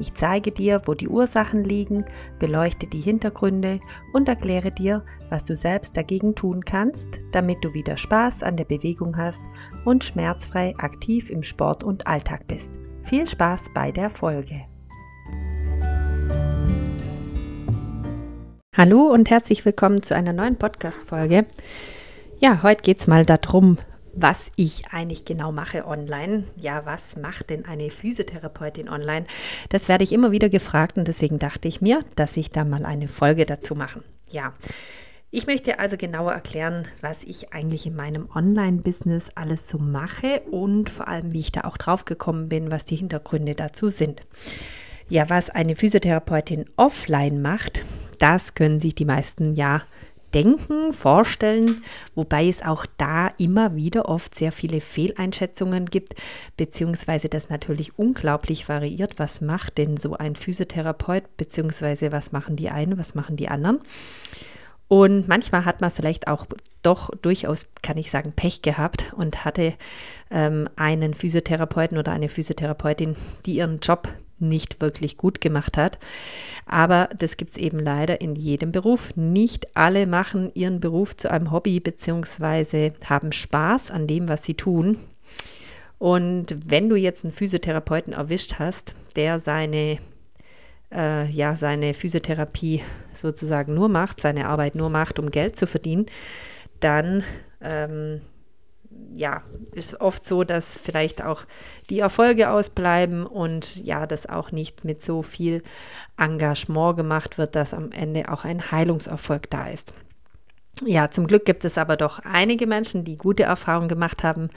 ich zeige dir, wo die Ursachen liegen, beleuchte die Hintergründe und erkläre dir, was du selbst dagegen tun kannst, damit du wieder Spaß an der Bewegung hast und schmerzfrei aktiv im Sport und Alltag bist. Viel Spaß bei der Folge. Hallo und herzlich willkommen zu einer neuen Podcast-Folge. Ja, heute geht es mal darum, was ich eigentlich genau mache online. Ja, was macht denn eine Physiotherapeutin online? Das werde ich immer wieder gefragt und deswegen dachte ich mir, dass ich da mal eine Folge dazu mache. Ja. Ich möchte also genauer erklären, was ich eigentlich in meinem Online-Business alles so mache und vor allem, wie ich da auch drauf gekommen bin, was die Hintergründe dazu sind. Ja, was eine Physiotherapeutin offline macht, das können sich die meisten ja denken, vorstellen, wobei es auch da immer wieder oft sehr viele Fehleinschätzungen gibt, beziehungsweise das natürlich unglaublich variiert. Was macht denn so ein Physiotherapeut, beziehungsweise was machen die einen, was machen die anderen? Und manchmal hat man vielleicht auch doch durchaus, kann ich sagen, Pech gehabt und hatte ähm, einen Physiotherapeuten oder eine Physiotherapeutin, die ihren Job nicht wirklich gut gemacht hat. Aber das gibt es eben leider in jedem Beruf. Nicht alle machen ihren Beruf zu einem Hobby bzw. haben Spaß an dem, was sie tun. Und wenn du jetzt einen Physiotherapeuten erwischt hast, der seine äh, ja, seine Physiotherapie sozusagen nur macht, seine Arbeit nur macht, um Geld zu verdienen, dann ähm, ja, ist oft so, dass vielleicht auch die Erfolge ausbleiben und ja, das auch nicht mit so viel Engagement gemacht wird, dass am Ende auch ein Heilungserfolg da ist. Ja, zum Glück gibt es aber doch einige Menschen, die gute Erfahrungen gemacht haben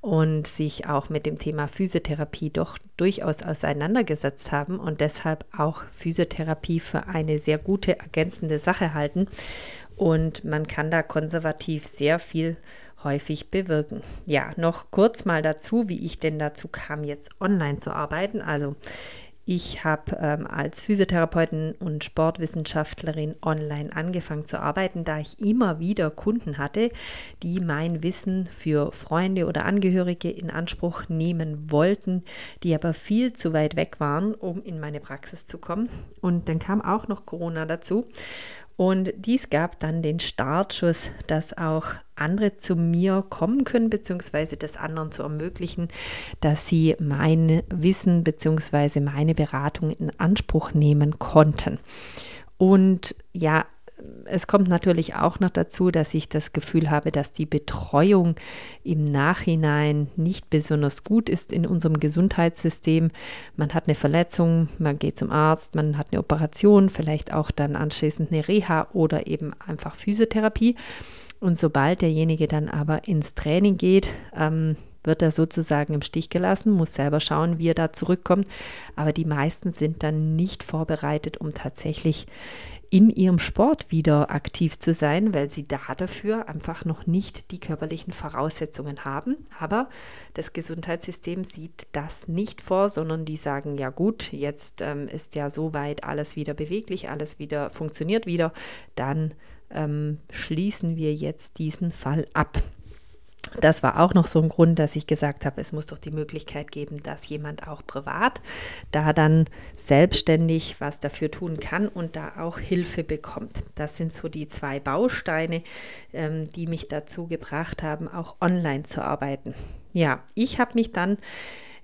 und sich auch mit dem Thema Physiotherapie doch durchaus auseinandergesetzt haben und deshalb auch Physiotherapie für eine sehr gute ergänzende Sache halten. Und man kann da konservativ sehr viel häufig bewirken. Ja, noch kurz mal dazu, wie ich denn dazu kam, jetzt online zu arbeiten. Also ich habe ähm, als Physiotherapeutin und Sportwissenschaftlerin online angefangen zu arbeiten, da ich immer wieder Kunden hatte, die mein Wissen für Freunde oder Angehörige in Anspruch nehmen wollten, die aber viel zu weit weg waren, um in meine Praxis zu kommen. Und dann kam auch noch Corona dazu. Und dies gab dann den Startschuss, dass auch andere zu mir kommen können, beziehungsweise das anderen zu ermöglichen, dass sie mein Wissen beziehungsweise meine Beratung in Anspruch nehmen konnten. Und ja, es kommt natürlich auch noch dazu, dass ich das Gefühl habe, dass die Betreuung im Nachhinein nicht besonders gut ist in unserem Gesundheitssystem. Man hat eine Verletzung, man geht zum Arzt, man hat eine Operation, vielleicht auch dann anschließend eine Reha oder eben einfach Physiotherapie. Und sobald derjenige dann aber ins Training geht, ähm, wird er sozusagen im Stich gelassen, muss selber schauen, wie er da zurückkommt. Aber die meisten sind dann nicht vorbereitet, um tatsächlich in ihrem Sport wieder aktiv zu sein, weil sie da dafür einfach noch nicht die körperlichen Voraussetzungen haben. Aber das Gesundheitssystem sieht das nicht vor, sondern die sagen, ja gut, jetzt ähm, ist ja soweit alles wieder beweglich, alles wieder funktioniert wieder, dann ähm, schließen wir jetzt diesen Fall ab das war auch noch so ein Grund, dass ich gesagt habe, es muss doch die Möglichkeit geben, dass jemand auch privat da dann selbstständig was dafür tun kann und da auch Hilfe bekommt. Das sind so die zwei Bausteine, ähm, die mich dazu gebracht haben, auch online zu arbeiten. Ja, ich habe mich dann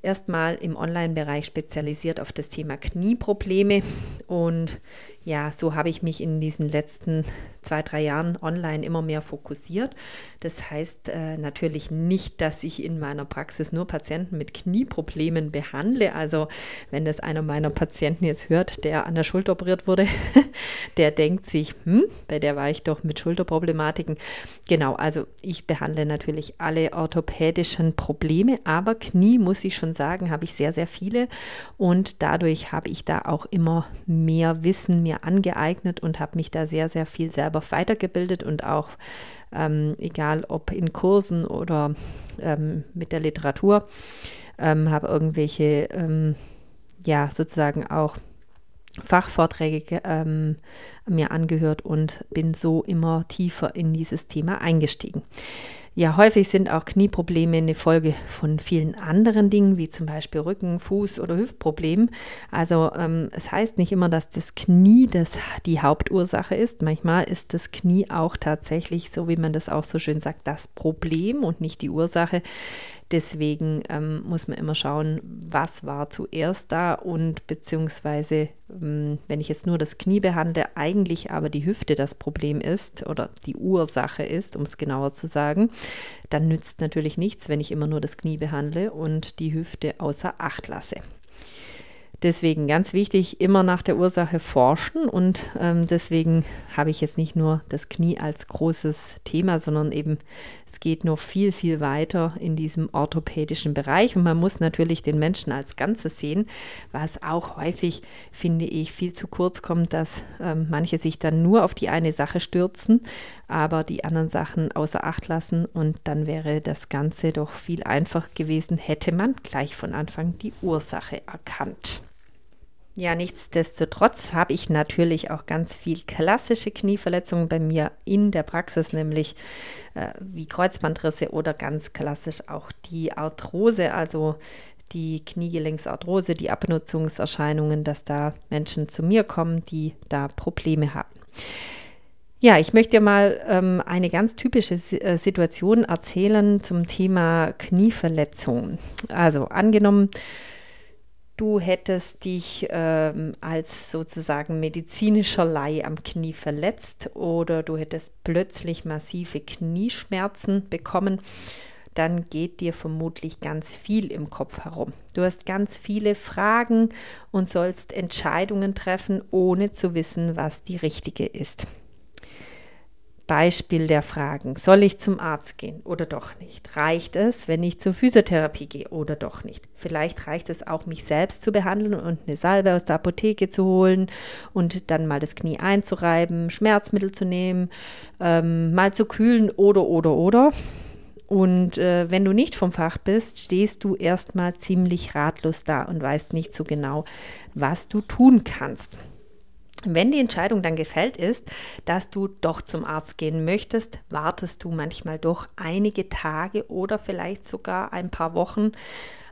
erstmal im Online-Bereich spezialisiert auf das Thema Knieprobleme und ja, so habe ich mich in diesen letzten zwei, drei Jahren online immer mehr fokussiert. Das heißt äh, natürlich nicht, dass ich in meiner Praxis nur Patienten mit Knieproblemen behandle. Also wenn das einer meiner Patienten jetzt hört, der an der Schulter operiert wurde, der denkt sich, hm, bei der war ich doch mit Schulterproblematiken. Genau, also ich behandle natürlich alle orthopädischen Probleme, aber Knie, muss ich schon sagen, habe ich sehr, sehr viele und dadurch habe ich da auch immer mehr Wissen, mehr mir angeeignet und habe mich da sehr, sehr viel selber weitergebildet und auch ähm, egal ob in Kursen oder ähm, mit der Literatur, ähm, habe irgendwelche, ähm, ja, sozusagen auch Fachvorträge ähm, mir angehört und bin so immer tiefer in dieses Thema eingestiegen. Ja, häufig sind auch Knieprobleme eine Folge von vielen anderen Dingen, wie zum Beispiel Rücken-, Fuß- oder Hüftproblemen. Also ähm, es heißt nicht immer, dass das Knie das die Hauptursache ist. Manchmal ist das Knie auch tatsächlich, so wie man das auch so schön sagt, das Problem und nicht die Ursache. Deswegen ähm, muss man immer schauen, was war zuerst da und beziehungsweise, ähm, wenn ich jetzt nur das Knie behandle, eigentlich aber die Hüfte das Problem ist oder die Ursache ist, um es genauer zu sagen, dann nützt natürlich nichts, wenn ich immer nur das Knie behandle und die Hüfte außer Acht lasse. Deswegen ganz wichtig, immer nach der Ursache forschen und ähm, deswegen habe ich jetzt nicht nur das Knie als großes Thema, sondern eben es geht noch viel, viel weiter in diesem orthopädischen Bereich und man muss natürlich den Menschen als Ganzes sehen, was auch häufig, finde ich, viel zu kurz kommt, dass ähm, manche sich dann nur auf die eine Sache stürzen, aber die anderen Sachen außer Acht lassen und dann wäre das Ganze doch viel einfacher gewesen, hätte man gleich von Anfang die Ursache erkannt. Ja, nichtsdestotrotz habe ich natürlich auch ganz viel klassische Knieverletzungen bei mir in der Praxis, nämlich äh, wie Kreuzbandrisse oder ganz klassisch auch die Arthrose, also die Kniegelenksarthrose, die Abnutzungserscheinungen, dass da Menschen zu mir kommen, die da Probleme haben. Ja, ich möchte dir mal ähm, eine ganz typische äh, Situation erzählen zum Thema Knieverletzung. Also angenommen, du hättest dich ähm, als sozusagen medizinischer Laie am Knie verletzt oder du hättest plötzlich massive Knieschmerzen bekommen, dann geht dir vermutlich ganz viel im Kopf herum. Du hast ganz viele Fragen und sollst Entscheidungen treffen, ohne zu wissen, was die richtige ist. Beispiel der Fragen. Soll ich zum Arzt gehen oder doch nicht? Reicht es, wenn ich zur Physiotherapie gehe oder doch nicht? Vielleicht reicht es auch, mich selbst zu behandeln und eine Salbe aus der Apotheke zu holen und dann mal das Knie einzureiben, Schmerzmittel zu nehmen, ähm, mal zu kühlen oder, oder, oder. Und äh, wenn du nicht vom Fach bist, stehst du erstmal ziemlich ratlos da und weißt nicht so genau, was du tun kannst. Wenn die Entscheidung dann gefällt ist, dass du doch zum Arzt gehen möchtest, wartest du manchmal doch einige Tage oder vielleicht sogar ein paar Wochen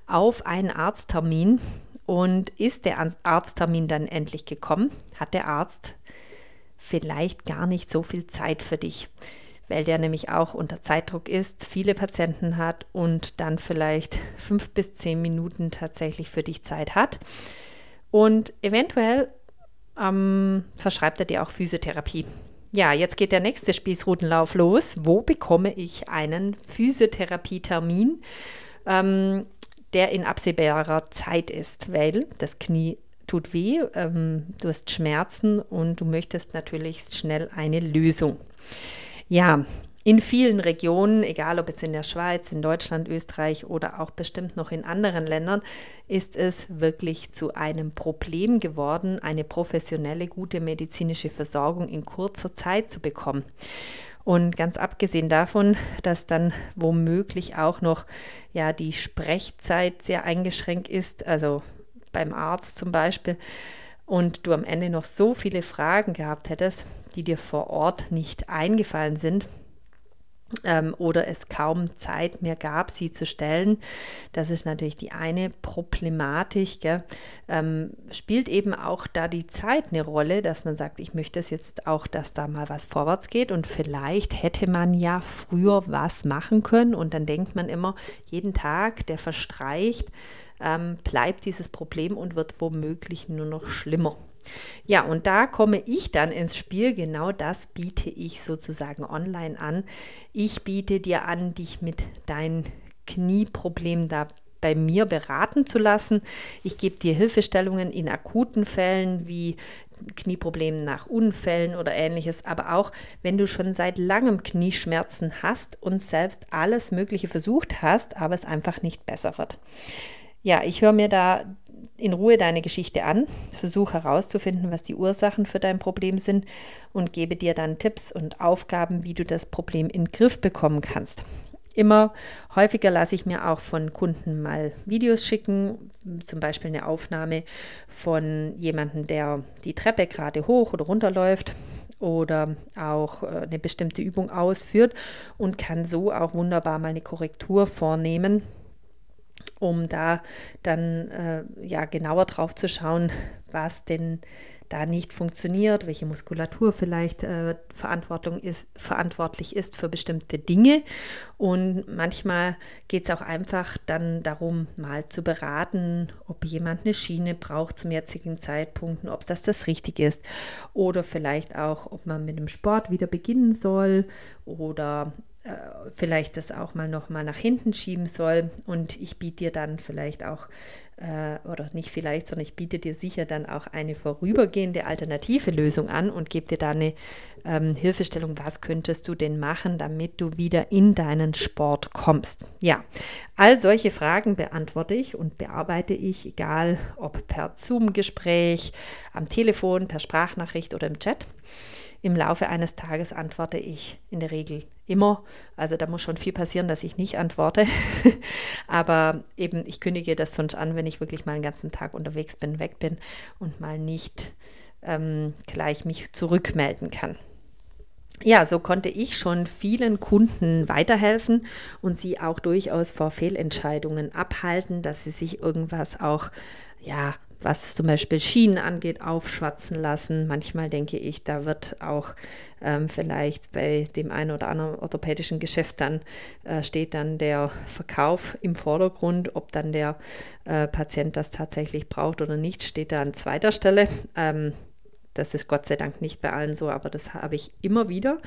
auf einen Arzttermin. Und ist der Arzttermin dann endlich gekommen, hat der Arzt vielleicht gar nicht so viel Zeit für dich, weil der nämlich auch unter Zeitdruck ist, viele Patienten hat und dann vielleicht fünf bis zehn Minuten tatsächlich für dich Zeit hat. Und eventuell ähm, verschreibt er dir auch Physiotherapie. Ja, jetzt geht der nächste Spießrutenlauf los. Wo bekomme ich einen Physiotherapietermin, ähm, der in absehbarer Zeit ist? Weil das Knie tut weh, ähm, du hast Schmerzen und du möchtest natürlich schnell eine Lösung. Ja, in vielen Regionen, egal ob es in der Schweiz, in Deutschland, Österreich oder auch bestimmt noch in anderen Ländern, ist es wirklich zu einem Problem geworden, eine professionelle, gute medizinische Versorgung in kurzer Zeit zu bekommen. Und ganz abgesehen davon, dass dann womöglich auch noch ja die Sprechzeit sehr eingeschränkt ist, also beim Arzt zum Beispiel, und du am Ende noch so viele Fragen gehabt hättest, die dir vor Ort nicht eingefallen sind, ähm, oder es kaum Zeit mehr gab, sie zu stellen. Das ist natürlich die eine Problematik. Ähm, spielt eben auch da die Zeit eine Rolle, dass man sagt, ich möchte es jetzt auch, dass da mal was vorwärts geht und vielleicht hätte man ja früher was machen können und dann denkt man immer, jeden Tag, der verstreicht, ähm, bleibt dieses Problem und wird womöglich nur noch schlimmer. Ja, und da komme ich dann ins Spiel. Genau das biete ich sozusagen online an. Ich biete dir an, dich mit deinen Knieproblemen da bei mir beraten zu lassen. Ich gebe dir Hilfestellungen in akuten Fällen wie Knieproblemen nach Unfällen oder ähnliches, aber auch wenn du schon seit langem Knieschmerzen hast und selbst alles Mögliche versucht hast, aber es einfach nicht besser wird. Ja, ich höre mir da in Ruhe deine Geschichte an, versuche herauszufinden, was die Ursachen für dein Problem sind und gebe dir dann Tipps und Aufgaben, wie du das Problem in den Griff bekommen kannst. Immer häufiger lasse ich mir auch von Kunden mal Videos schicken, zum Beispiel eine Aufnahme von jemandem, der die Treppe gerade hoch oder runter läuft oder auch äh, eine bestimmte Übung ausführt und kann so auch wunderbar mal eine Korrektur vornehmen, um da dann äh, ja genauer drauf zu schauen, was denn da nicht funktioniert, welche Muskulatur vielleicht äh, Verantwortung ist, verantwortlich ist für bestimmte Dinge. Und manchmal geht es auch einfach dann darum, mal zu beraten, ob jemand eine Schiene braucht zum jetzigen Zeitpunkt, ob das das Richtige ist. Oder vielleicht auch, ob man mit dem Sport wieder beginnen soll oder vielleicht das auch mal noch mal nach hinten schieben soll und ich biete dir dann vielleicht auch äh, oder nicht vielleicht, sondern ich biete dir sicher dann auch eine vorübergehende alternative Lösung an und gebe dir da eine ähm, Hilfestellung, was könntest du denn machen, damit du wieder in deinen Sport kommst. Ja, all solche Fragen beantworte ich und bearbeite ich, egal ob per Zoom-Gespräch, am Telefon, per Sprachnachricht oder im Chat. Im Laufe eines Tages antworte ich in der Regel immer. Also da muss schon viel passieren, dass ich nicht antworte. Aber eben, ich kündige das sonst an, wenn ich wirklich mal einen ganzen Tag unterwegs bin, weg bin und mal nicht ähm, gleich mich zurückmelden kann. Ja, so konnte ich schon vielen Kunden weiterhelfen und sie auch durchaus vor Fehlentscheidungen abhalten, dass sie sich irgendwas auch ja was zum Beispiel Schienen angeht, aufschwatzen lassen. Manchmal denke ich, da wird auch ähm, vielleicht bei dem einen oder anderen orthopädischen Geschäft dann äh, steht dann der Verkauf im Vordergrund. Ob dann der äh, Patient das tatsächlich braucht oder nicht, steht da an zweiter Stelle. Ähm, das ist Gott sei Dank nicht bei allen so, aber das habe ich immer wieder.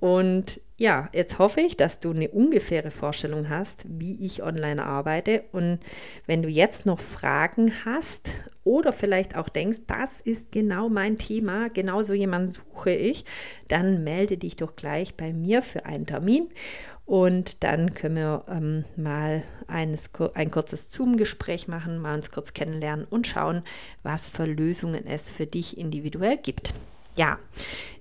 Und ja, jetzt hoffe ich, dass du eine ungefähre Vorstellung hast, wie ich online arbeite. Und wenn du jetzt noch Fragen hast oder vielleicht auch denkst, das ist genau mein Thema, genauso jemanden suche ich, dann melde dich doch gleich bei mir für einen Termin. Und dann können wir ähm, mal eines, ein kurzes Zoom-Gespräch machen, mal uns kurz kennenlernen und schauen, was für Lösungen es für dich individuell gibt. Ja,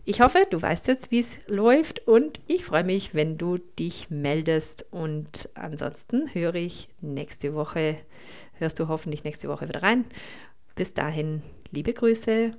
ich hoffe, du weißt jetzt, wie es läuft und ich freue mich, wenn du dich meldest. Und ansonsten höre ich nächste Woche, hörst du hoffentlich nächste Woche wieder rein. Bis dahin, liebe Grüße.